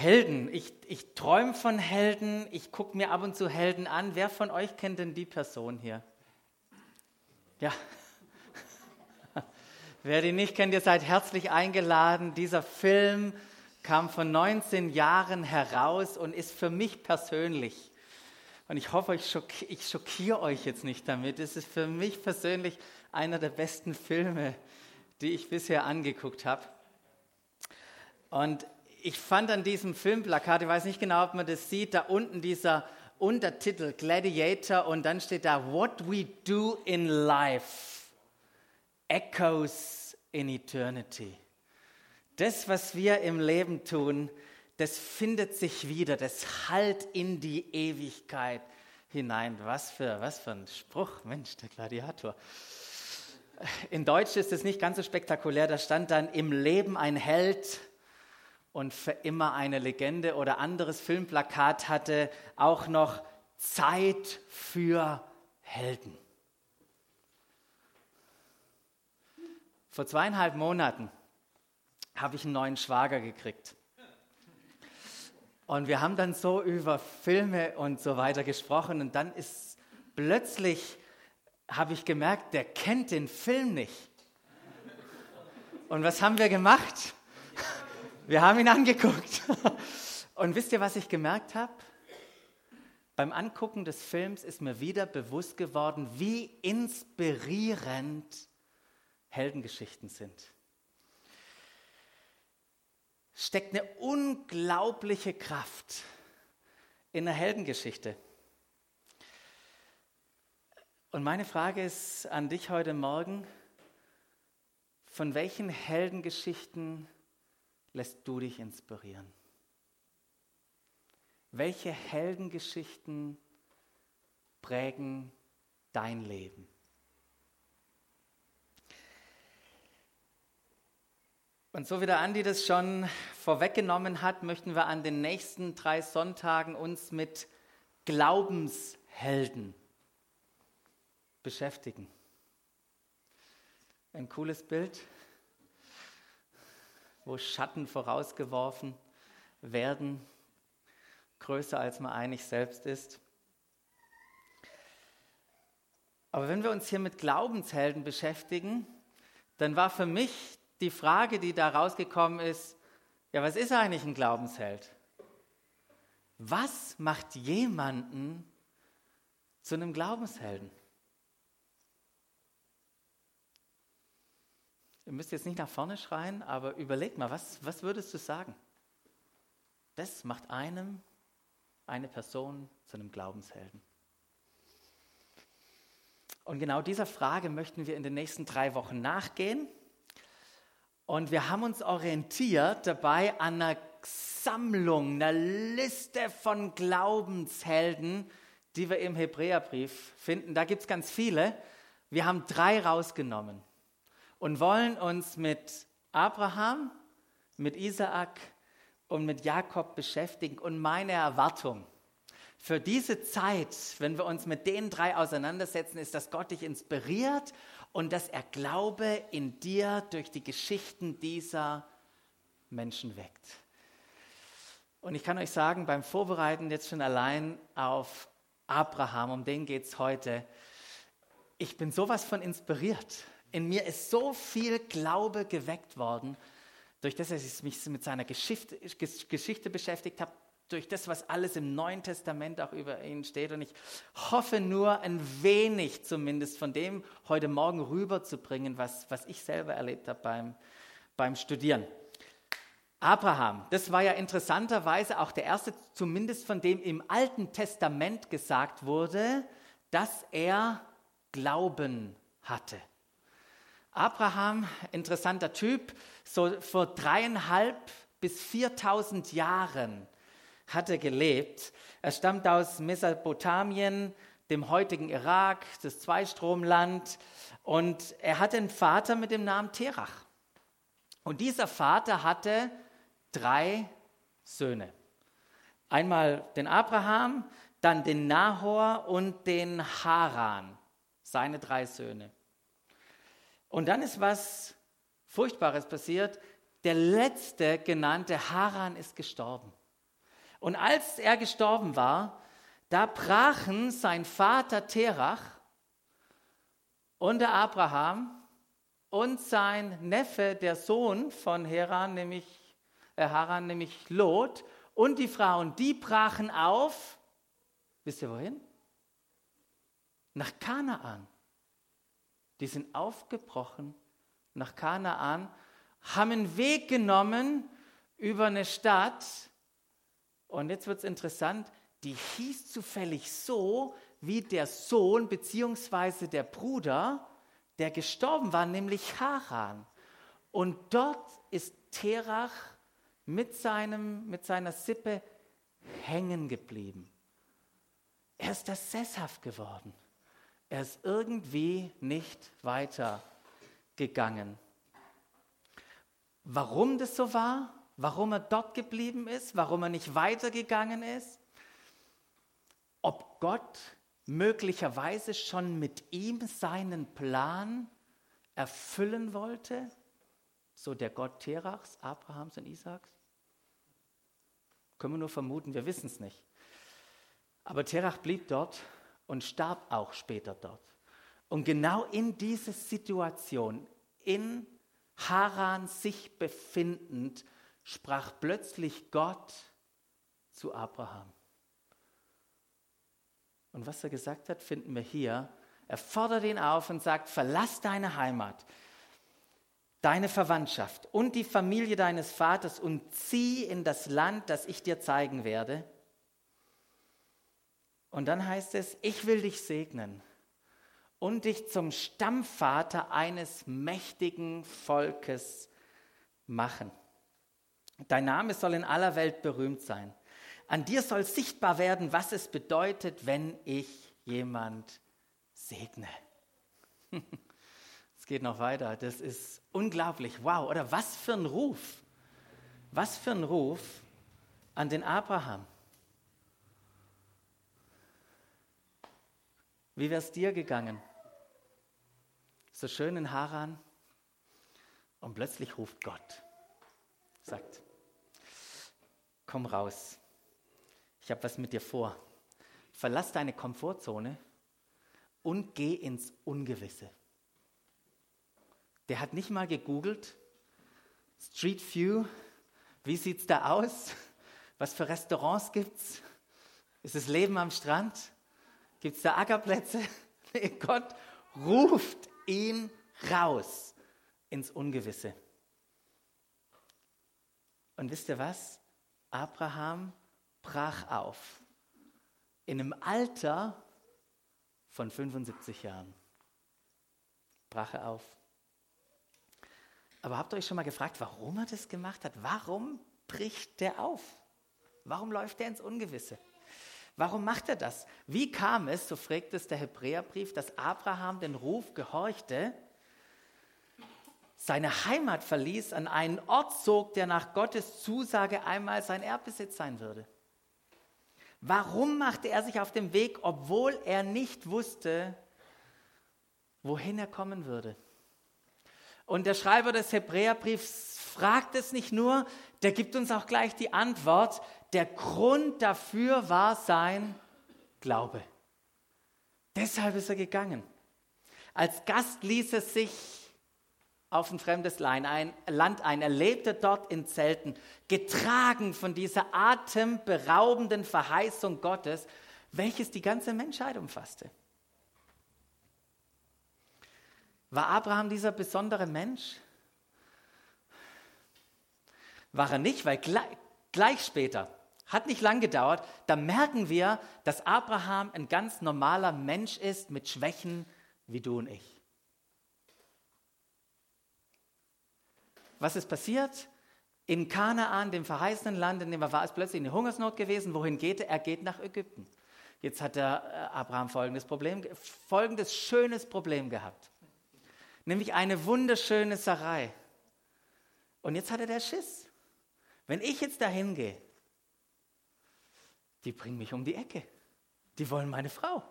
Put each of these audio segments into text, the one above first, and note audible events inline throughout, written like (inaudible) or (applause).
Helden. Ich, ich träume von Helden. Ich gucke mir ab und zu Helden an. Wer von euch kennt denn die Person hier? Ja. (laughs) Wer die nicht kennt, ihr seid herzlich eingeladen. Dieser Film kam vor 19 Jahren heraus und ist für mich persönlich, und ich hoffe, ich, schock, ich schockiere euch jetzt nicht damit, es ist für mich persönlich einer der besten Filme, die ich bisher angeguckt habe. Und ich fand an diesem Filmplakat, ich weiß nicht genau, ob man das sieht, da unten dieser Untertitel Gladiator und dann steht da What we do in life echoes in eternity. Das, was wir im Leben tun, das findet sich wieder, das hallt in die Ewigkeit hinein. Was für, was für ein Spruch, Mensch, der Gladiator. In Deutsch ist es nicht ganz so spektakulär, da stand dann im Leben ein Held und für immer eine Legende oder anderes Filmplakat hatte auch noch Zeit für Helden. Vor zweieinhalb Monaten habe ich einen neuen Schwager gekriegt. Und wir haben dann so über Filme und so weiter gesprochen und dann ist plötzlich, habe ich gemerkt, der kennt den Film nicht. Und was haben wir gemacht? Wir haben ihn angeguckt. (laughs) Und wisst ihr, was ich gemerkt habe? Beim Angucken des Films ist mir wieder bewusst geworden, wie inspirierend Heldengeschichten sind steckt eine unglaubliche Kraft in der Heldengeschichte. Und meine Frage ist an dich heute Morgen, von welchen Heldengeschichten lässt du dich inspirieren? Welche Heldengeschichten prägen dein Leben? Und so wie der Andi das schon vorweggenommen hat, möchten wir an den nächsten drei Sonntagen uns mit Glaubenshelden beschäftigen. Ein cooles Bild, wo Schatten vorausgeworfen werden, größer als man eigentlich selbst ist. Aber wenn wir uns hier mit Glaubenshelden beschäftigen, dann war für mich die Frage, die da rausgekommen ist, ja, was ist eigentlich ein Glaubensheld? Was macht jemanden zu einem Glaubenshelden? Ihr müsst jetzt nicht nach vorne schreien, aber überlegt mal, was, was würdest du sagen? Das macht einem, eine Person zu einem Glaubenshelden. Und genau dieser Frage möchten wir in den nächsten drei Wochen nachgehen. Und wir haben uns orientiert dabei an einer Sammlung, einer Liste von Glaubenshelden, die wir im Hebräerbrief finden. Da gibt es ganz viele. Wir haben drei rausgenommen und wollen uns mit Abraham, mit Isaak und mit Jakob beschäftigen. Und meine Erwartung für diese Zeit, wenn wir uns mit den drei auseinandersetzen, ist, dass Gott dich inspiriert und dass er Glaube in dir durch die Geschichten dieser Menschen weckt. Und ich kann euch sagen, beim Vorbereiten jetzt schon allein auf Abraham, um den geht es heute, ich bin sowas von inspiriert. In mir ist so viel Glaube geweckt worden, durch das, dass ich mich mit seiner Geschichte, Geschichte beschäftigt habe, durch das, was alles im Neuen Testament auch über ihn steht. Und ich hoffe nur ein wenig zumindest von dem heute Morgen rüberzubringen, was, was ich selber erlebt habe beim, beim Studieren. Abraham, das war ja interessanterweise auch der erste, zumindest von dem im Alten Testament gesagt wurde, dass er Glauben hatte. Abraham, interessanter Typ, so vor dreieinhalb bis viertausend Jahren hat er gelebt. Er stammt aus Mesopotamien, dem heutigen Irak, das Zweistromland. Und er hatte einen Vater mit dem Namen Terach. Und dieser Vater hatte drei Söhne. Einmal den Abraham, dann den Nahor und den Haran, seine drei Söhne. Und dann ist was Furchtbares passiert. Der letzte genannte Haran ist gestorben. Und als er gestorben war, da brachen sein Vater Terach und der Abraham und sein Neffe, der Sohn von Haran, nämlich, äh Haran, nämlich Lot, und die Frauen, die brachen auf, wisst ihr wohin? Nach Kanaan. Die sind aufgebrochen nach Kanaan, haben einen Weg genommen über eine Stadt. Und jetzt wird es interessant, die hieß zufällig so, wie der Sohn bzw. der Bruder, der gestorben war, nämlich Haran. Und dort ist Terach mit, seinem, mit seiner Sippe hängen geblieben. Er ist da sesshaft geworden. Er ist irgendwie nicht weitergegangen. Warum das so war, warum er dort geblieben ist, warum er nicht weitergegangen ist, ob Gott möglicherweise schon mit ihm seinen Plan erfüllen wollte, so der Gott Terachs, Abrahams und Isaaks? Können wir nur vermuten, wir wissen es nicht. Aber Terach blieb dort und starb auch später dort. Und genau in dieser Situation, in Haran sich befindend, sprach plötzlich Gott zu Abraham. Und was er gesagt hat, finden wir hier. Er fordert ihn auf und sagt, verlass deine Heimat, deine Verwandtschaft und die Familie deines Vaters und zieh in das Land, das ich dir zeigen werde. Und dann heißt es, ich will dich segnen und dich zum Stammvater eines mächtigen Volkes machen. Dein Name soll in aller Welt berühmt sein. An dir soll sichtbar werden, was es bedeutet, wenn ich jemand segne. (laughs) Es geht noch weiter. Das ist unglaublich. Wow. Oder was für ein Ruf. Was für ein Ruf an den Abraham. Wie wäre es dir gegangen? So schön in Haran. Und plötzlich ruft Gott. Sagt, komm raus ich habe was mit dir vor. Verlass deine Komfortzone und geh ins Ungewisse. Der hat nicht mal gegoogelt, Street View, wie sieht es da aus? Was für Restaurants gibt es? Ist es Leben am Strand? Gibt es da Ackerplätze? (laughs) Nee, Gott ruft ihn raus ins Ungewisse. Und wisst ihr was? Abraham brach auf. In einem Alter von 75 Jahren brach er auf. Aber habt ihr euch schon mal gefragt, warum er das gemacht hat? Warum bricht der auf? Warum läuft er ins Ungewisse? Warum macht er das? Wie kam es, so fragt es der Hebräerbrief, dass Abraham den Ruf gehorchte, seine Heimat verließ, an einen Ort zog, der nach Gottes Zusage einmal sein Erbbesitz sein würde? Warum machte er sich auf den Weg, obwohl er nicht wusste, wohin er kommen würde? Und der Schreiber des Hebräerbriefs fragt es nicht nur, der gibt uns auch gleich die Antwort. Der Grund dafür war sein Glaube. Deshalb ist er gegangen. Als Gast ließ er sich auf ein fremdes Land ein. Er lebte dort in Zelten, getragen von dieser atemberaubenden Verheißung Gottes, welches die ganze Menschheit umfasste. War Abraham dieser besondere Mensch? War er nicht, weil gleich, gleich später, hat nicht lang gedauert, da merken wir, dass Abraham ein ganz normaler Mensch ist mit Schwächen wie du und ich. Was ist passiert? In Kanaan, dem verheißenen Land, in dem er war, ist plötzlich eine Hungersnot gewesen. Wohin geht er? Er geht nach Ägypten. Jetzt hat der äh, Abraham folgendes Problem, folgendes schönes Problem gehabt. Nämlich eine wunderschöne Sarai. Und jetzt hat er der Schiss. Wenn ich jetzt dahin gehe, die bringen mich um die Ecke. Die wollen meine Frau.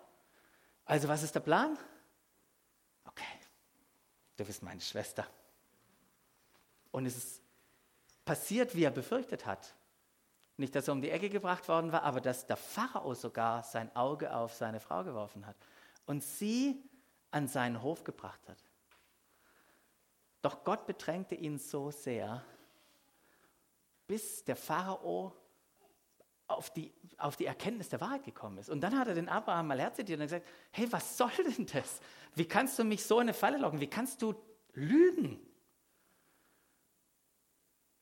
Also was ist der Plan? Okay, du bist meine Schwester. Und es ist passiert, wie er befürchtet hat. Nicht, dass er um die Ecke gebracht worden war, aber dass der Pharao sogar sein Auge auf seine Frau geworfen hat und sie an seinen Hof gebracht hat. Doch Gott bedrängte ihn so sehr, bis der Pharao auf die, auf die Erkenntnis der Wahrheit gekommen ist. Und dann hat er den Abraham mal herzitiert und gesagt, hey, was soll denn das? Wie kannst du mich so in eine Falle locken? Wie kannst du lügen?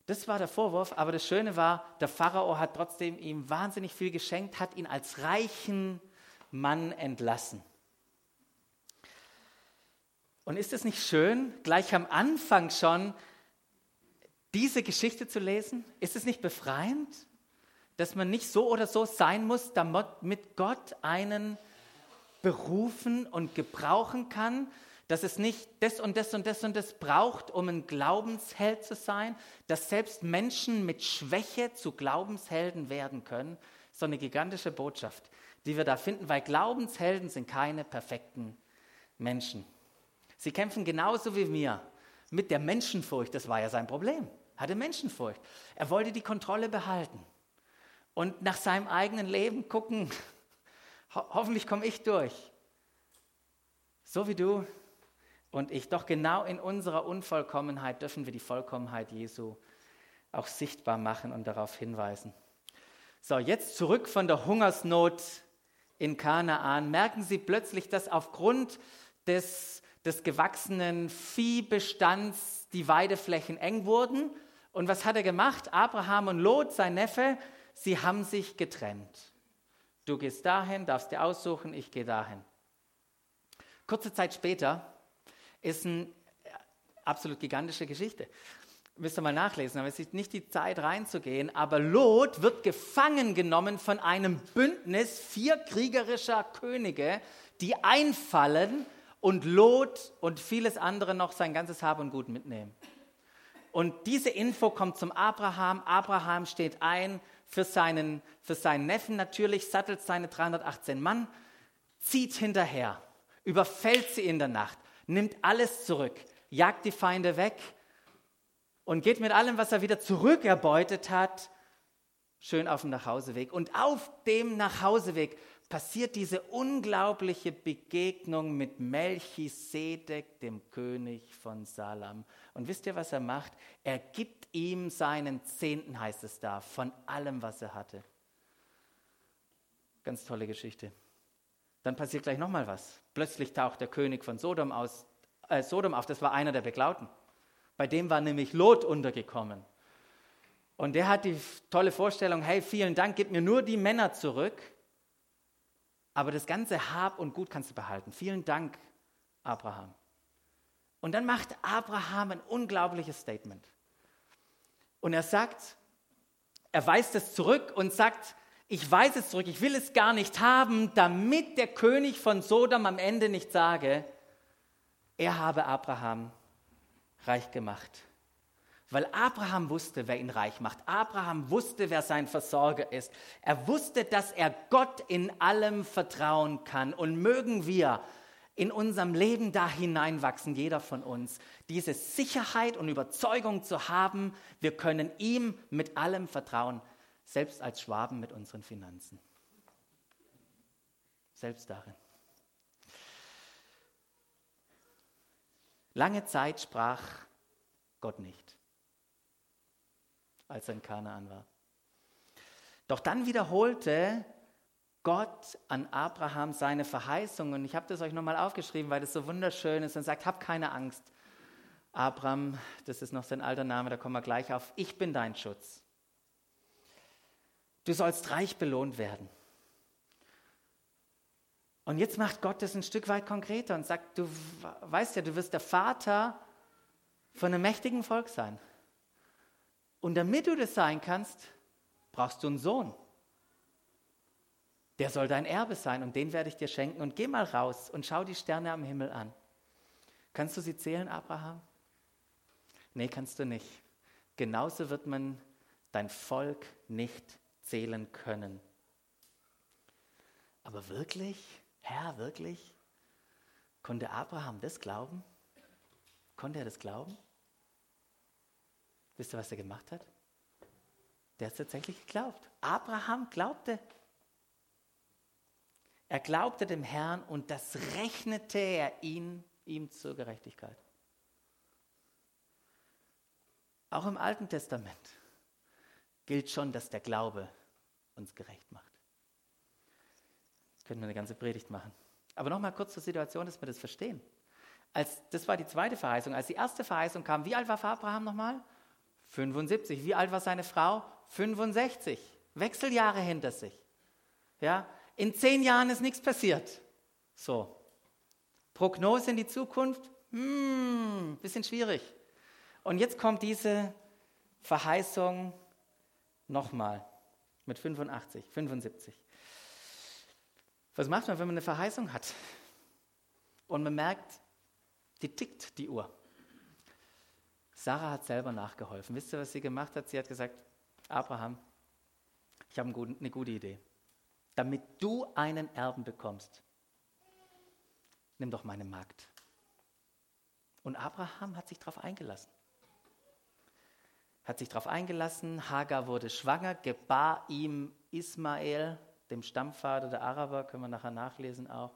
Das war der Vorwurf, aber das Schöne war, der Pharao hat trotzdem ihm wahnsinnig viel geschenkt, hat ihn als reichen Mann entlassen. Und ist es nicht schön, gleich am Anfang schon diese Geschichte zu lesen? Ist es nicht befreiend, dass man nicht so oder so sein muss, damit Gott einen berufen und gebrauchen kann, dass es nicht das und das und das und das braucht, um ein Glaubensheld zu sein, dass selbst Menschen mit Schwäche zu Glaubenshelden werden können. So eine gigantische Botschaft, die wir da finden, weil Glaubenshelden sind keine perfekten Menschen. Sie kämpfen genauso wie wir mit der Menschenfurcht, das war ja sein Problem, hatte Menschenfurcht. Er wollte die Kontrolle behalten und nach seinem eigenen Leben gucken, (laughs) ho hoffentlich komme ich durch. So wie du, und ich. Doch genau in unserer Unvollkommenheit dürfen wir die Vollkommenheit Jesu auch sichtbar machen und darauf hinweisen. So, jetzt zurück von der Hungersnot in Kanaan. Merken Sie plötzlich, dass aufgrund des, des gewachsenen Viehbestands die Weideflächen eng wurden. Und was hat er gemacht? Abraham und Lot, sein Neffe, sie haben sich getrennt. Du gehst dahin, darfst dir aussuchen, ich gehe dahin. Kurze Zeit später ist eine absolut gigantische Geschichte. Müsst ihr mal nachlesen, aber es ist nicht die Zeit reinzugehen. Aber Lot wird gefangen genommen von einem Bündnis vier kriegerischer Könige, die einfallen und Lot und vieles andere noch sein ganzes Hab und Gut mitnehmen. Und diese Info kommt zum Abraham. Abraham steht ein für seinen, für seinen Neffen natürlich, sattelt seine 318 Mann, zieht hinterher, überfällt sie in der Nacht, nimmt alles zurück, jagt die Feinde weg und geht mit allem, was er wieder zurückerbeutet hat, schön auf dem Nachhauseweg. Und auf dem Nachhauseweg passiert diese unglaubliche Begegnung mit Melchisedek, dem König von Salam. Und wisst ihr, was er macht? Er gibt ihm seinen Zehnten, heißt es da, von allem, was er hatte. Ganz tolle Geschichte. Dann passiert gleich nochmal was. Plötzlich taucht der König von Sodom, aus, äh, Sodom auf, das war einer der Beklauten. Bei dem war nämlich Lot untergekommen. Und der hat die tolle Vorstellung, hey, vielen Dank, gib mir nur die Männer zurück, aber das ganze Hab und Gut kannst du behalten. Vielen Dank, Abraham. Und dann macht Abraham ein unglaubliches Statement. Und er sagt, er weist es zurück und sagt, ich weiß es zurück, ich will es gar nicht haben, damit der König von Sodom am Ende nicht sage, er habe Abraham reich gemacht. Weil Abraham wusste, wer ihn reich macht. Abraham wusste, wer sein Versorger ist. Er wusste, dass er Gott in allem vertrauen kann. Und mögen wir in unserem Leben da hineinwachsen, jeder von uns, diese Sicherheit und Überzeugung zu haben, wir können ihm mit allem vertrauen selbst als Schwaben mit unseren Finanzen. Selbst darin. Lange Zeit sprach Gott nicht, als er in Kanaan war. Doch dann wiederholte Gott an Abraham seine Verheißung. Und ich habe das euch nochmal aufgeschrieben, weil das so wunderschön ist und sagt, hab keine Angst. Abraham, das ist noch sein alter Name, da kommen wir gleich auf. Ich bin dein Schutz. Du sollst reich belohnt werden. Und jetzt macht Gott das ein Stück weit konkreter und sagt, du weißt ja, du wirst der Vater von einem mächtigen Volk sein. Und damit du das sein kannst, brauchst du einen Sohn. Der soll dein Erbe sein und den werde ich dir schenken. Und geh mal raus und schau die Sterne am Himmel an. Kannst du sie zählen, Abraham? Nee, kannst du nicht. Genauso wird man dein Volk nicht zählen können. Aber wirklich, Herr, wirklich, konnte Abraham das glauben? Konnte er das glauben? Wisst ihr, was er gemacht hat? Der hat tatsächlich geglaubt. Abraham glaubte. Er glaubte dem Herrn und das rechnete er ihn, ihm zur Gerechtigkeit. Auch im Alten Testament gilt schon, dass der Glaube uns gerecht macht. Können wir eine ganze Predigt machen. Aber nochmal kurz zur Situation, dass wir das verstehen. Als, das war die zweite Verheißung. Als die erste Verheißung kam, wie alt war Abraham nochmal? 75. Wie alt war seine Frau? 65. Wechseljahre hinter sich. Ja, in zehn Jahren ist nichts passiert. So. Prognose in die Zukunft? Hm, bisschen schwierig. Und jetzt kommt diese Verheißung nochmal mit 85, 75. Was macht man, wenn man eine Verheißung hat? Und man merkt, die tickt, die Uhr. Sarah hat selber nachgeholfen. Wisst ihr, was sie gemacht hat? Sie hat gesagt, Abraham, ich habe eine gute Idee. Damit du einen Erben bekommst, nimm doch meine Magd. Und Abraham hat sich darauf eingelassen. Hat sich darauf eingelassen, Hagar wurde schwanger, gebar ihm Ismael, dem Stammvater der Araber, können wir nachher nachlesen auch.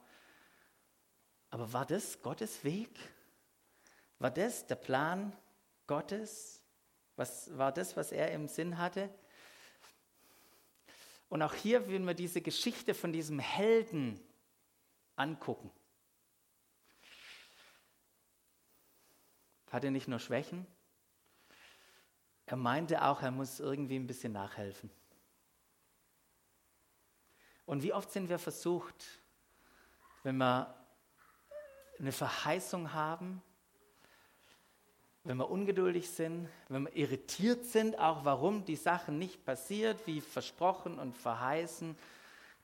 Aber war das Gottes Weg? War das der Plan Gottes? Was war das, was er im Sinn hatte? Und auch hier würden wir diese Geschichte von diesem Helden angucken. Hat er nicht nur Schwächen? Er meinte auch, er muss irgendwie ein bisschen nachhelfen. Und wie oft sind wir versucht, wenn wir eine Verheißung haben, wenn wir ungeduldig sind, wenn wir irritiert sind, auch warum die Sachen nicht passiert, wie versprochen und verheißen,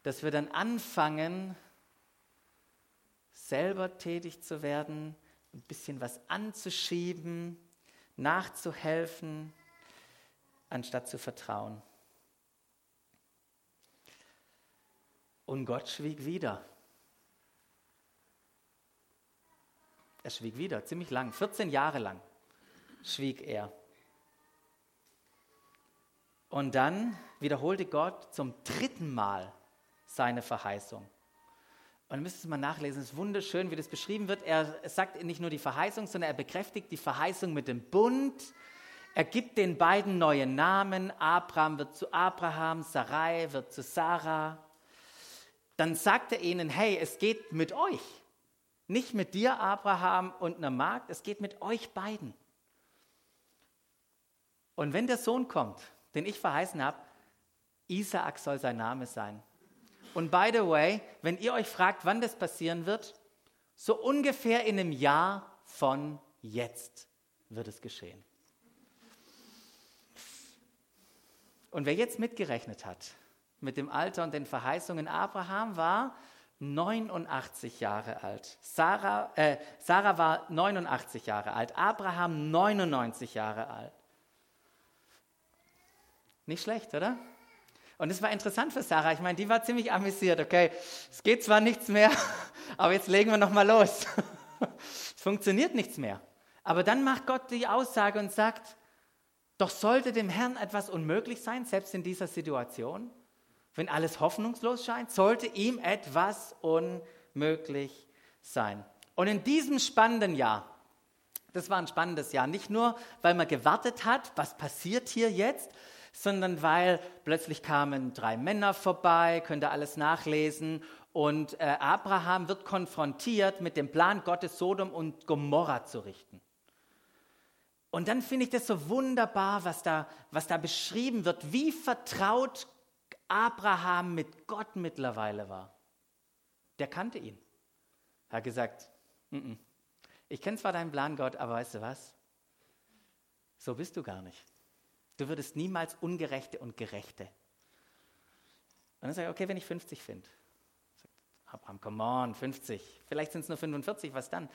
dass wir dann anfangen, selber tätig zu werden, ein bisschen was anzuschieben, nachzuhelfen, anstatt zu vertrauen. Und Gott schwieg wieder. Er schwieg wieder, ziemlich lang, 14 Jahre lang schwieg er. Und dann wiederholte Gott zum dritten Mal seine Verheißung. Und ihr müsst es mal nachlesen, es ist wunderschön, wie das beschrieben wird. Er sagt nicht nur die Verheißung, sondern er bekräftigt die Verheißung mit dem Bund. Er gibt den beiden neue Namen. Abraham wird zu Abraham, Sarai wird zu Sarah. Dann sagt er ihnen, hey, es geht mit euch. Nicht mit dir, Abraham, und einer Magd, es geht mit euch beiden. Und wenn der Sohn kommt, den ich verheißen habe, Isaak soll sein Name sein. Und by the way, wenn ihr euch fragt, wann das passieren wird, so ungefähr in einem Jahr von jetzt wird es geschehen. Und wer jetzt mitgerechnet hat mit dem Alter und den Verheißungen, Abraham war 89 Jahre alt. Sarah, äh, Sarah war 89 Jahre alt. Abraham 99 Jahre alt. Nicht schlecht, oder? Und es war interessant für Sarah. Ich meine, die war ziemlich amüsiert. Okay, es geht zwar nichts mehr, (laughs) aber jetzt legen wir noch mal los. (laughs) es funktioniert nichts mehr. Aber dann macht Gott die Aussage und sagt: Doch sollte dem Herrn etwas unmöglich sein, selbst in dieser Situation, wenn alles hoffnungslos scheint, sollte ihm etwas unmöglich sein. Und in diesem spannenden Jahr, das war ein spannendes Jahr, nicht nur, weil man gewartet hat, was passiert hier jetzt, sondern weil plötzlich kamen drei Männer vorbei, könnt ihr alles nachlesen, und äh, Abraham wird konfrontiert mit dem Plan Gottes, Sodom und Gomorra zu richten. Und dann finde ich das so wunderbar, was da, was da beschrieben wird, wie vertraut Abraham mit Gott mittlerweile war. Der kannte ihn. Er hat gesagt, N -n. ich kenne zwar deinen Plan, Gott, aber weißt du was? So bist du gar nicht. Du würdest niemals Ungerechte und Gerechte. Und dann sage ich, okay, wenn ich 50 finde. Abraham, come on, 50. Vielleicht sind es nur 45, was dann?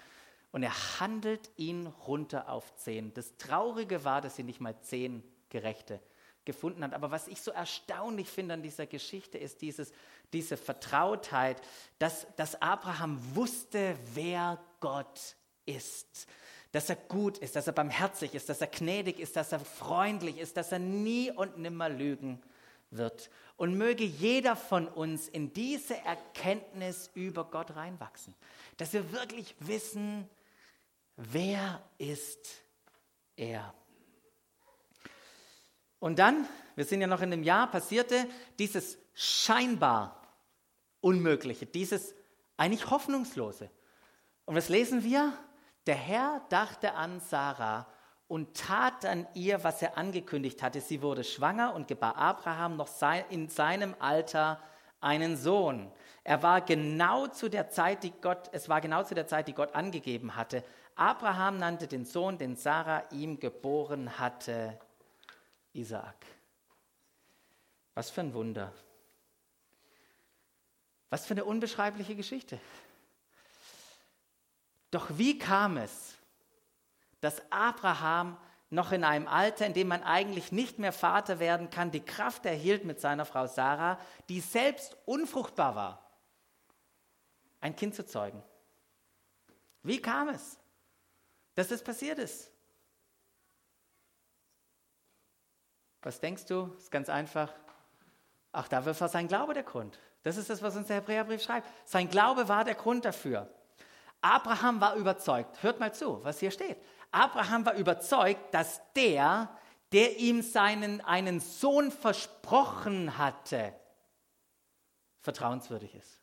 Und er handelt ihn runter auf 10. Das Traurige war, dass sie nicht mal 10 Gerechte gefunden hat. Aber was ich so erstaunlich finde an dieser Geschichte ist dieses, diese Vertrautheit, dass, dass Abraham wusste, wer Gott ist dass er gut ist, dass er barmherzig ist, dass er gnädig ist, dass er freundlich ist, dass er nie und nimmer lügen wird. Und möge jeder von uns in diese Erkenntnis über Gott reinwachsen, dass wir wirklich wissen, wer ist er. Und dann, wir sind ja noch in dem Jahr, passierte dieses scheinbar Unmögliche, dieses eigentlich Hoffnungslose. Und was lesen wir? Der Herr dachte an Sarah und tat an ihr, was er angekündigt hatte. Sie wurde schwanger und gebar Abraham noch in seinem Alter einen Sohn. Er war genau zu der Zeit, die Gott, es war genau zu der Zeit, die Gott angegeben hatte. Abraham nannte den Sohn, den Sarah ihm geboren hatte, Isaak. Was für ein Wunder. Was für eine unbeschreibliche Geschichte. Doch wie kam es, dass Abraham noch in einem Alter, in dem man eigentlich nicht mehr Vater werden kann, die Kraft erhielt mit seiner Frau Sarah, die selbst unfruchtbar war, ein Kind zu zeugen? Wie kam es, dass das passiert ist? Was denkst du? Ist ganz einfach. Ach, dafür war sein Glaube der Grund. Das ist das, was uns der Hebräerbrief schreibt. Sein Glaube war der Grund dafür. Abraham war überzeugt, hört mal zu, was hier steht. Abraham war überzeugt, dass der, der ihm seinen einen Sohn versprochen hatte, vertrauenswürdig ist.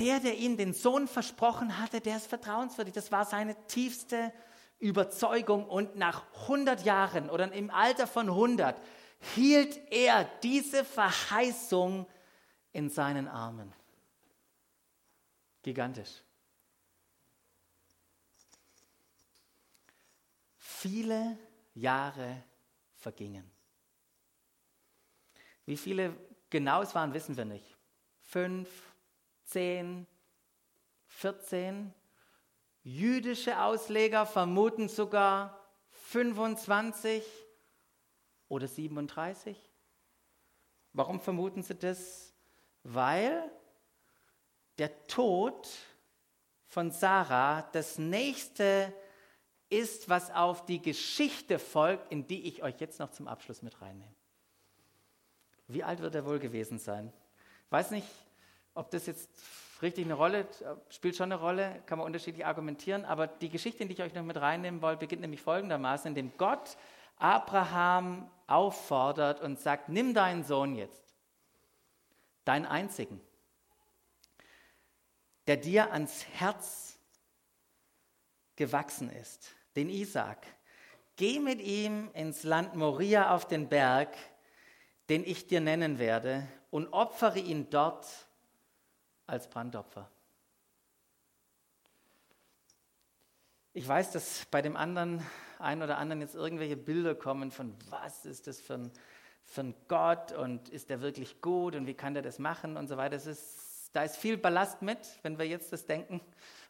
Der, der ihm den Sohn versprochen hatte, der ist vertrauenswürdig. Das war seine tiefste Überzeugung. Und nach 100 Jahren oder im Alter von 100 hielt er diese Verheißung in seinen Armen. Gigantisch. Viele Jahre vergingen. Wie viele genau es waren, wissen wir nicht. Fünf, zehn, vierzehn. Jüdische Ausleger vermuten sogar 25 oder 37. Warum vermuten sie das? Weil der Tod von Sarah das nächste ist, was auf die Geschichte folgt, in die ich euch jetzt noch zum Abschluss mit reinnehme. Wie alt wird er wohl gewesen sein? Weiß nicht, ob das jetzt richtig eine Rolle spielt, schon eine Rolle, kann man unterschiedlich argumentieren, aber die Geschichte, in die ich euch noch mit reinnehmen wollte, beginnt nämlich folgendermaßen, indem Gott Abraham auffordert und sagt, nimm deinen Sohn jetzt, deinen einzigen, der dir ans Herz gewachsen ist, den Isaac. Geh mit ihm ins Land Moria auf den Berg, den ich dir nennen werde, und opfere ihn dort als Brandopfer. Ich weiß, dass bei dem anderen, einen oder anderen jetzt irgendwelche Bilder kommen von, was ist das für ein, für ein Gott und ist der wirklich gut und wie kann der das machen und so weiter. Das ist da ist viel Ballast mit, wenn wir jetzt das denken.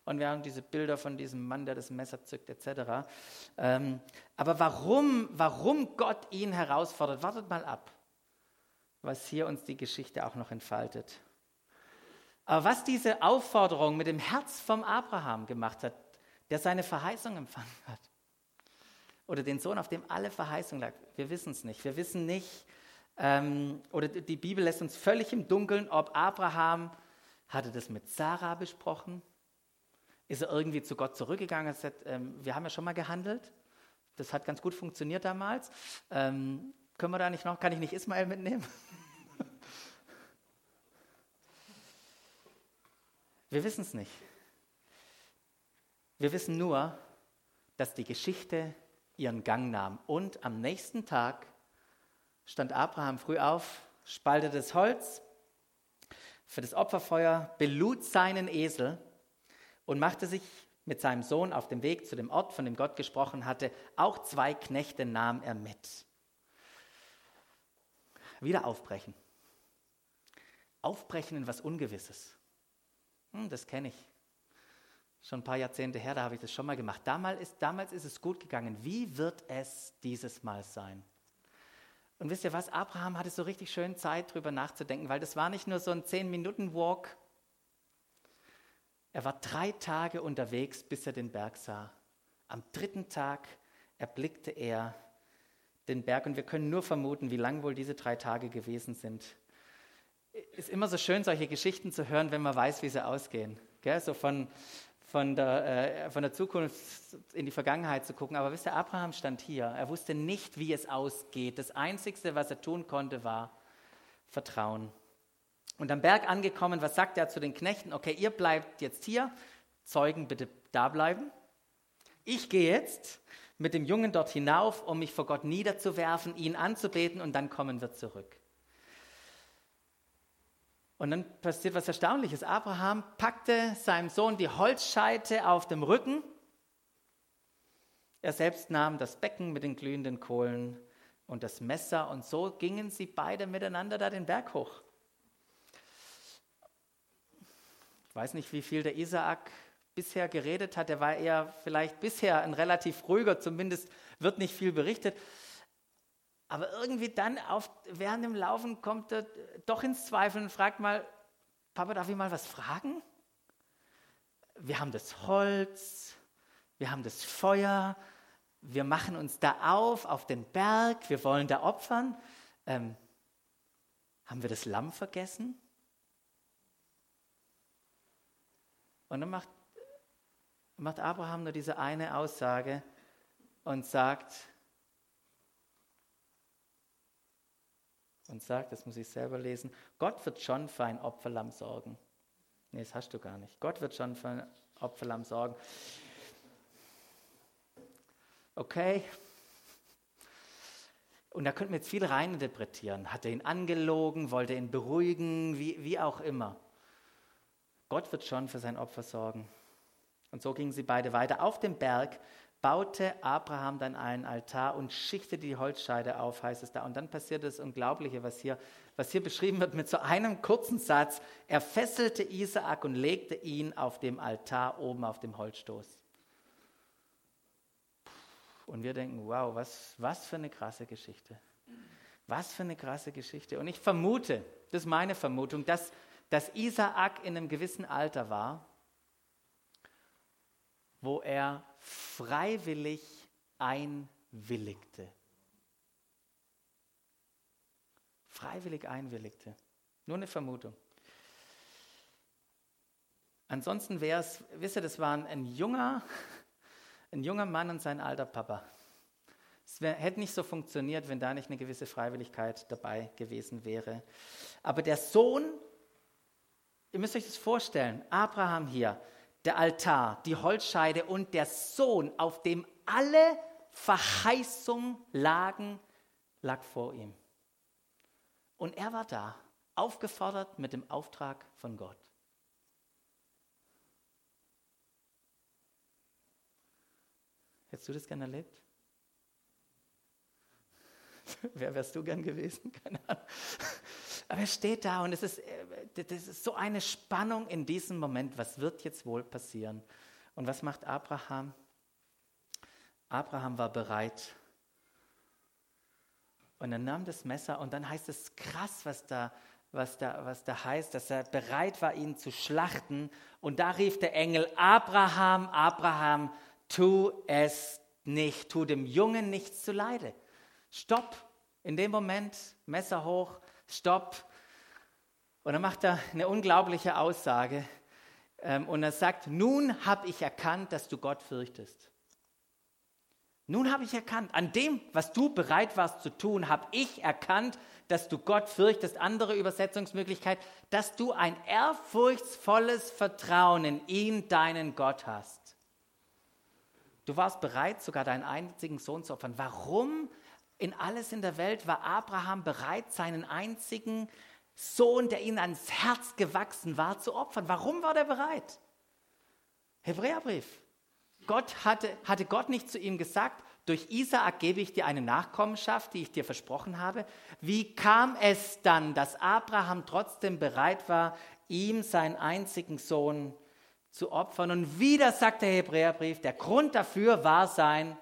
Und wir haben diese Bilder von diesem Mann, der das Messer zückt, etc. Ähm, aber warum, warum Gott ihn herausfordert, wartet mal ab, was hier uns die Geschichte auch noch entfaltet. Aber was diese Aufforderung mit dem Herz vom Abraham gemacht hat, der seine Verheißung empfangen hat, oder den Sohn, auf dem alle Verheißung lag, wir wissen es nicht. Wir wissen nicht, ähm, oder die Bibel lässt uns völlig im Dunkeln, ob Abraham hat er das mit Sarah besprochen? Ist er irgendwie zu Gott zurückgegangen und gesagt, ähm, wir haben ja schon mal gehandelt? Das hat ganz gut funktioniert damals. Ähm, können wir da nicht noch, kann ich nicht Ismael mitnehmen? (laughs) wir wissen es nicht. Wir wissen nur, dass die Geschichte ihren Gang nahm. Und am nächsten Tag stand Abraham früh auf, spaltete das Holz, für das Opferfeuer, belud seinen Esel und machte sich mit seinem Sohn auf dem Weg zu dem Ort, von dem Gott gesprochen hatte. Auch zwei Knechte nahm er mit. Wieder aufbrechen. Aufbrechen in was Ungewisses. Hm, das kenne ich. Schon ein paar Jahrzehnte her, da habe ich das schon mal gemacht. Damals ist, damals ist es gut gegangen. Wie wird es dieses Mal sein? Und wisst ihr was? Abraham hatte so richtig schön Zeit, drüber nachzudenken, weil das war nicht nur so ein 10-Minuten-Walk. Er war drei Tage unterwegs, bis er den Berg sah. Am dritten Tag erblickte er den Berg und wir können nur vermuten, wie lang wohl diese drei Tage gewesen sind. Ist immer so schön, solche Geschichten zu hören, wenn man weiß, wie sie ausgehen. Gell? So von, von, der, äh, von der Zukunft in die Vergangenheit zu gucken. Aber wisst ihr, Abraham stand hier. Er wusste nicht, wie es ausgeht. Das Einzige, was er tun konnte, war Vertrauen. Und am Berg angekommen, was sagt er zu den Knechten? Okay, ihr bleibt jetzt hier, Zeugen bitte da bleiben. Ich gehe jetzt mit dem Jungen dort hinauf, um mich vor Gott niederzuwerfen, ihn anzubeten und dann kommen wir zurück. Und dann passiert was Erstaunliches. Abraham packte seinem Sohn die Holzscheite auf dem Rücken. Er selbst nahm das Becken mit den glühenden Kohlen und das Messer und so gingen sie beide miteinander da den Berg hoch. Ich weiß nicht, wie viel der Isaak bisher geredet hat. Er war eher vielleicht bisher ein relativ ruhiger, zumindest wird nicht viel berichtet. Aber irgendwie dann auf, während dem Laufen kommt er doch ins Zweifeln und fragt mal, Papa, darf ich mal was fragen? Wir haben das Holz, wir haben das Feuer, wir machen uns da auf, auf den Berg, wir wollen da opfern. Ähm, haben wir das Lamm vergessen? Und dann macht, macht Abraham nur diese eine Aussage und sagt, und sagt, das muss ich selber lesen, Gott wird schon für ein Opferlamm sorgen. Nee, das hast du gar nicht. Gott wird schon für ein Opferlamm sorgen. Okay. Und da könnten wir jetzt viel reininterpretieren. Hat er ihn angelogen? Wollte er ihn beruhigen? Wie, wie auch immer. Gott wird schon für sein Opfer sorgen. Und so gingen sie beide weiter. Auf dem Berg baute Abraham dann einen Altar und schichtete die Holzscheide auf, heißt es da. Und dann passiert das Unglaubliche, was hier, was hier beschrieben wird mit so einem kurzen Satz. Er fesselte Isaak und legte ihn auf dem Altar oben auf dem Holzstoß. Und wir denken, wow, was, was für eine krasse Geschichte. Was für eine krasse Geschichte. Und ich vermute, das ist meine Vermutung, dass dass Isaak in einem gewissen Alter war, wo er freiwillig einwilligte. Freiwillig einwilligte. Nur eine Vermutung. Ansonsten wäre es, wisst ihr, das war ein junger, (laughs) ein junger Mann und sein alter Papa. Es wär, hätte nicht so funktioniert, wenn da nicht eine gewisse Freiwilligkeit dabei gewesen wäre. Aber der Sohn Ihr müsst euch das vorstellen. Abraham hier, der Altar, die Holzscheide und der Sohn, auf dem alle Verheißungen lagen, lag vor ihm. Und er war da, aufgefordert mit dem Auftrag von Gott. Hättest du das gern erlebt? (laughs) Wer wärst du gern gewesen? (laughs) Keine Ahnung. Aber er steht da und es ist, äh, das ist so eine Spannung in diesem Moment. Was wird jetzt wohl passieren? Und was macht Abraham? Abraham war bereit. Und er nahm das Messer und dann heißt es krass, was da, was da, was da heißt, dass er bereit war, ihn zu schlachten. Und da rief der Engel, Abraham, Abraham, tu es nicht, tu dem Jungen nichts zu Leide. Stopp. In dem Moment, Messer hoch, stopp. Und dann macht er eine unglaubliche Aussage. Ähm, und er sagt, nun habe ich erkannt, dass du Gott fürchtest. Nun habe ich erkannt, an dem, was du bereit warst zu tun, habe ich erkannt, dass du Gott fürchtest. Andere Übersetzungsmöglichkeit, dass du ein ehrfurchtsvolles Vertrauen in ihn, deinen Gott hast. Du warst bereit, sogar deinen einzigen Sohn zu opfern. Warum in alles in der Welt war Abraham bereit, seinen einzigen Sohn, der ihm ans Herz gewachsen war, zu opfern. Warum war der bereit? Hebräerbrief. Gott hatte, hatte Gott nicht zu ihm gesagt, durch Isaak gebe ich dir eine Nachkommenschaft, die ich dir versprochen habe. Wie kam es dann, dass Abraham trotzdem bereit war, ihm seinen einzigen Sohn zu opfern? Und wieder sagt der Hebräerbrief, der Grund dafür war sein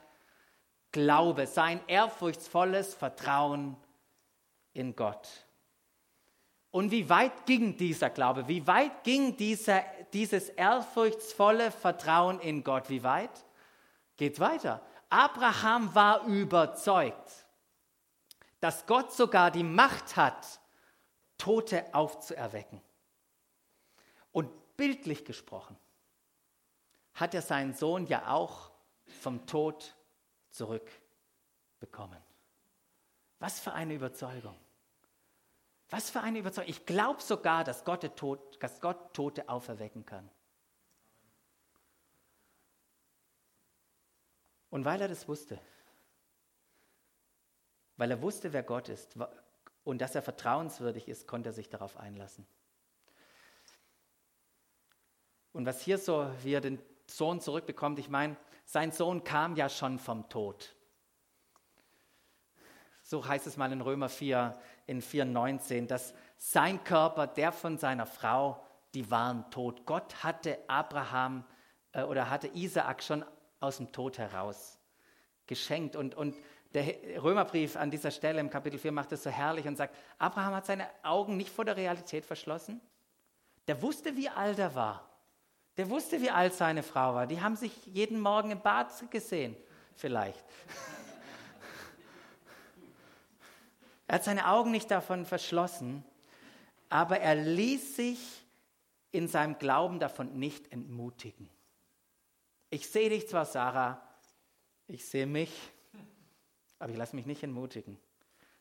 Glaube, sein ehrfurchtsvolles Vertrauen in Gott. Und wie weit ging dieser Glaube? Wie weit ging dieser, dieses ehrfurchtsvolle Vertrauen in Gott? Wie weit? Geht's weiter. Abraham war überzeugt, dass Gott sogar die Macht hat, Tote aufzuerwecken. Und bildlich gesprochen hat er seinen Sohn ja auch vom Tod zurückbekommen. Was für eine Überzeugung. Was für eine Überzeugung. Ich glaube sogar, dass Gott, Tod, dass Gott Tote auferwecken kann. Und weil er das wusste, weil er wusste, wer Gott ist und dass er vertrauenswürdig ist, konnte er sich darauf einlassen. Und was hier so, wie er den Sohn zurückbekommt, ich meine, sein Sohn kam ja schon vom Tod. So heißt es mal in Römer 4, in 4,19, dass sein Körper, der von seiner Frau, die waren tot. Gott hatte Abraham äh, oder hatte Isaak schon aus dem Tod heraus geschenkt. Und, und der Römerbrief an dieser Stelle im Kapitel 4 macht es so herrlich und sagt, Abraham hat seine Augen nicht vor der Realität verschlossen. Der wusste, wie alt er war. Der wusste, wie alt seine Frau war. Die haben sich jeden Morgen im Bad gesehen, vielleicht. (laughs) Er hat seine Augen nicht davon verschlossen, aber er ließ sich in seinem Glauben davon nicht entmutigen. Ich sehe dich zwar, Sarah, ich sehe mich, aber ich lasse mich nicht entmutigen.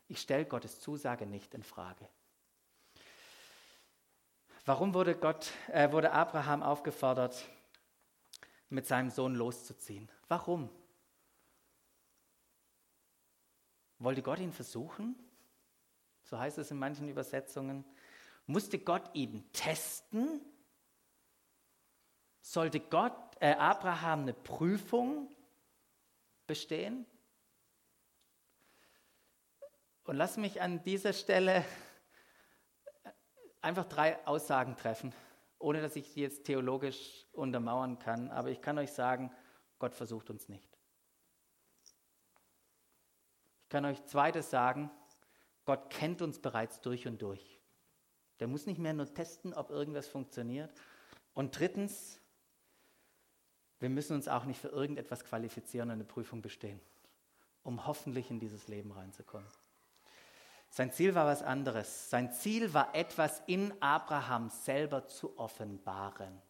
Ich stelle Gottes Zusage nicht in Frage. Warum wurde, Gott, äh, wurde Abraham aufgefordert, mit seinem Sohn loszuziehen? Warum? Wollte Gott ihn versuchen? So heißt es in manchen Übersetzungen. Musste Gott ihn testen? Sollte Gott, äh, Abraham eine Prüfung bestehen? Und lass mich an dieser Stelle einfach drei Aussagen treffen, ohne dass ich sie jetzt theologisch untermauern kann. Aber ich kann euch sagen, Gott versucht uns nicht. Ich kann euch zweites sagen, Gott kennt uns bereits durch und durch. Der muss nicht mehr nur testen, ob irgendwas funktioniert. Und drittens, wir müssen uns auch nicht für irgendetwas qualifizieren und eine Prüfung bestehen, um hoffentlich in dieses Leben reinzukommen. Sein Ziel war was anderes. Sein Ziel war etwas in Abraham selber zu offenbaren.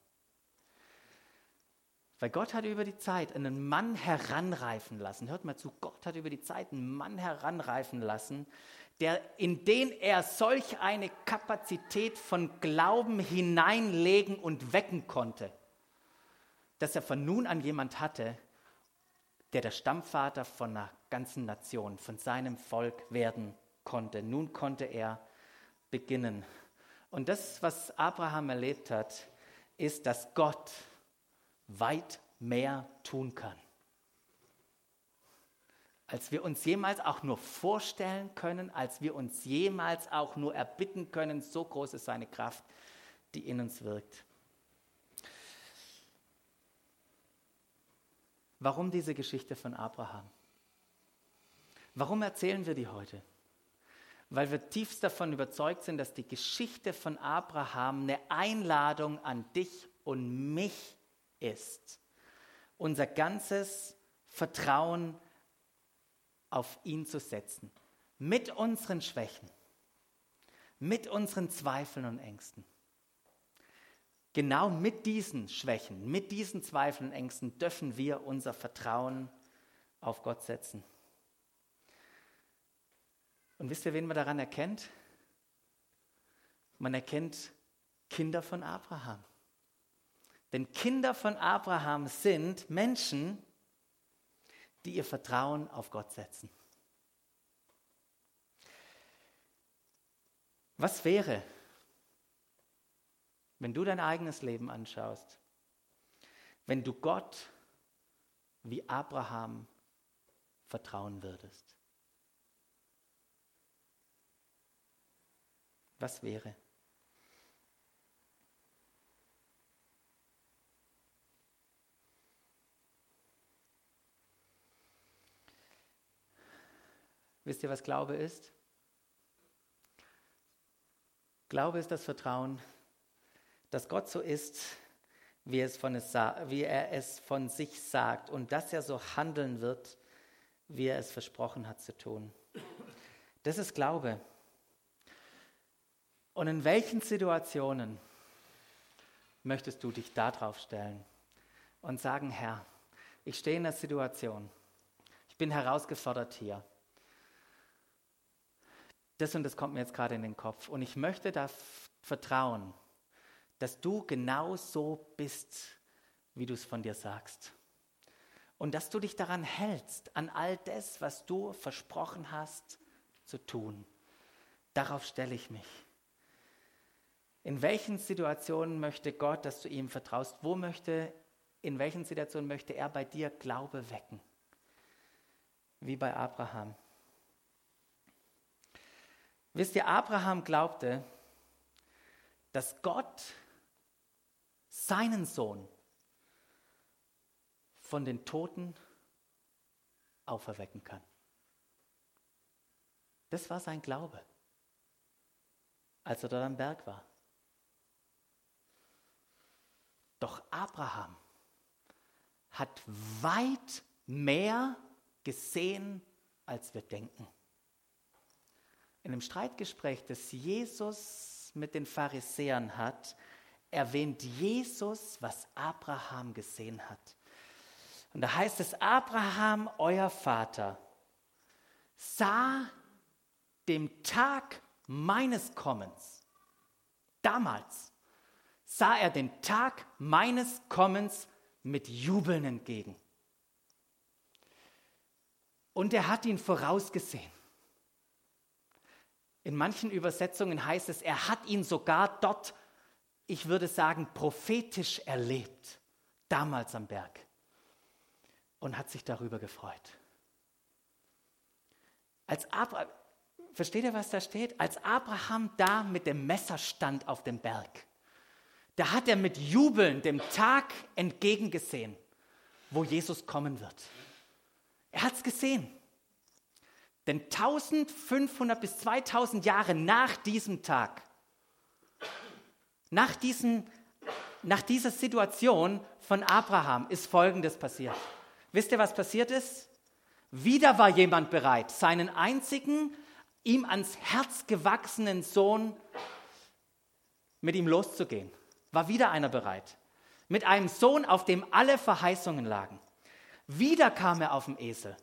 Weil Gott hat über die Zeit einen Mann heranreifen lassen. Hört mal zu, Gott hat über die Zeit einen Mann heranreifen lassen, der, in den er solch eine Kapazität von Glauben hineinlegen und wecken konnte, dass er von nun an jemand hatte, der der Stammvater von einer ganzen Nation, von seinem Volk werden konnte. Nun konnte er beginnen. Und das, was Abraham erlebt hat, ist, dass Gott weit mehr tun kann, als wir uns jemals auch nur vorstellen können, als wir uns jemals auch nur erbitten können. So groß ist seine Kraft, die in uns wirkt. Warum diese Geschichte von Abraham? Warum erzählen wir die heute? weil wir tiefst davon überzeugt sind, dass die Geschichte von Abraham eine Einladung an dich und mich ist. Unser ganzes Vertrauen auf ihn zu setzen. Mit unseren Schwächen, mit unseren Zweifeln und Ängsten. Genau mit diesen Schwächen, mit diesen Zweifeln und Ängsten dürfen wir unser Vertrauen auf Gott setzen. Und wisst ihr, wen man daran erkennt? Man erkennt Kinder von Abraham. Denn Kinder von Abraham sind Menschen, die ihr Vertrauen auf Gott setzen. Was wäre, wenn du dein eigenes Leben anschaust, wenn du Gott wie Abraham vertrauen würdest? Was wäre? Wisst ihr, was Glaube ist? Glaube ist das Vertrauen, dass Gott so ist, wie, es von es, wie er es von sich sagt und dass er so handeln wird, wie er es versprochen hat zu tun. Das ist Glaube. Und in welchen Situationen möchtest du dich darauf stellen und sagen, Herr, ich stehe in der Situation, ich bin herausgefordert hier. Das und das kommt mir jetzt gerade in den Kopf. Und ich möchte da vertrauen, dass du genau so bist, wie du es von dir sagst. Und dass du dich daran hältst, an all das, was du versprochen hast zu tun. Darauf stelle ich mich. In welchen Situationen möchte Gott, dass du ihm vertraust? Wo möchte, in welchen Situationen möchte er bei dir Glaube wecken? Wie bei Abraham. Wisst ihr, Abraham glaubte, dass Gott seinen Sohn von den Toten auferwecken kann. Das war sein Glaube, als er dort am Berg war. Doch Abraham hat weit mehr gesehen, als wir denken. In einem Streitgespräch, das Jesus mit den Pharisäern hat, erwähnt Jesus, was Abraham gesehen hat. Und da heißt es, Abraham, euer Vater, sah dem Tag meines Kommens, damals, sah er dem Tag meines Kommens mit Jubeln entgegen. Und er hat ihn vorausgesehen. In manchen Übersetzungen heißt es, er hat ihn sogar dort, ich würde sagen, prophetisch erlebt, damals am Berg, und hat sich darüber gefreut. Als Abraham, versteht ihr, was da steht? Als Abraham da mit dem Messer stand auf dem Berg, da hat er mit Jubeln dem Tag entgegengesehen, wo Jesus kommen wird. Er hat es gesehen. Denn 1500 bis 2000 Jahre nach diesem Tag, nach, diesen, nach dieser Situation von Abraham ist Folgendes passiert. Wisst ihr, was passiert ist? Wieder war jemand bereit, seinen einzigen, ihm ans Herz gewachsenen Sohn mit ihm loszugehen war wieder einer bereit. Mit einem Sohn, auf dem alle Verheißungen lagen. Wieder kam er auf dem Esel.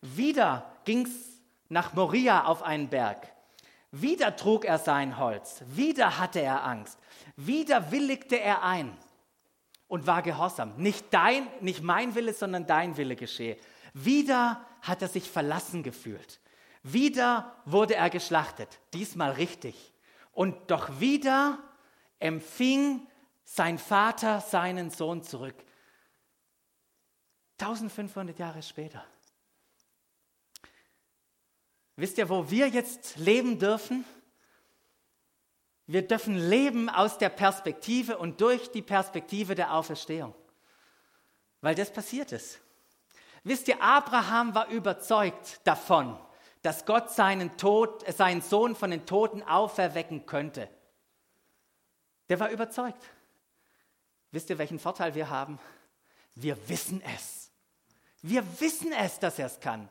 Wieder ging es nach Moria auf einen Berg. Wieder trug er sein Holz. Wieder hatte er Angst. Wieder willigte er ein und war gehorsam. Nicht dein, nicht mein Wille, sondern dein Wille geschehe. Wieder hat er sich verlassen gefühlt. Wieder wurde er geschlachtet. Diesmal richtig. Und doch wieder empfing sein Vater seinen Sohn zurück. 1500 Jahre später. Wisst ihr, wo wir jetzt leben dürfen? Wir dürfen leben aus der Perspektive und durch die Perspektive der Auferstehung. Weil das passiert ist. Wisst ihr, Abraham war überzeugt davon, dass Gott seinen, Tod, seinen Sohn von den Toten auferwecken könnte. Der war überzeugt. Wisst ihr, welchen Vorteil wir haben? Wir wissen es. Wir wissen es, dass er es kann.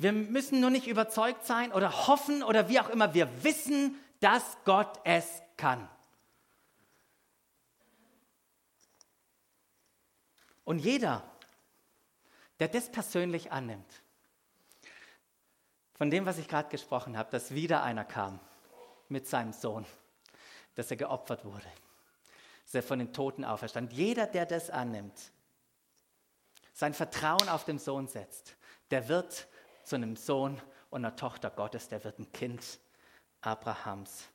Wir müssen nur nicht überzeugt sein oder hoffen oder wie auch immer. Wir wissen, dass Gott es kann. Und jeder, der das persönlich annimmt, von dem, was ich gerade gesprochen habe, dass wieder einer kam mit seinem Sohn, dass er geopfert wurde, dass er von den Toten auferstand. Jeder, der das annimmt, sein Vertrauen auf den Sohn setzt, der wird zu einem Sohn und einer Tochter Gottes, der wird ein Kind Abrahams.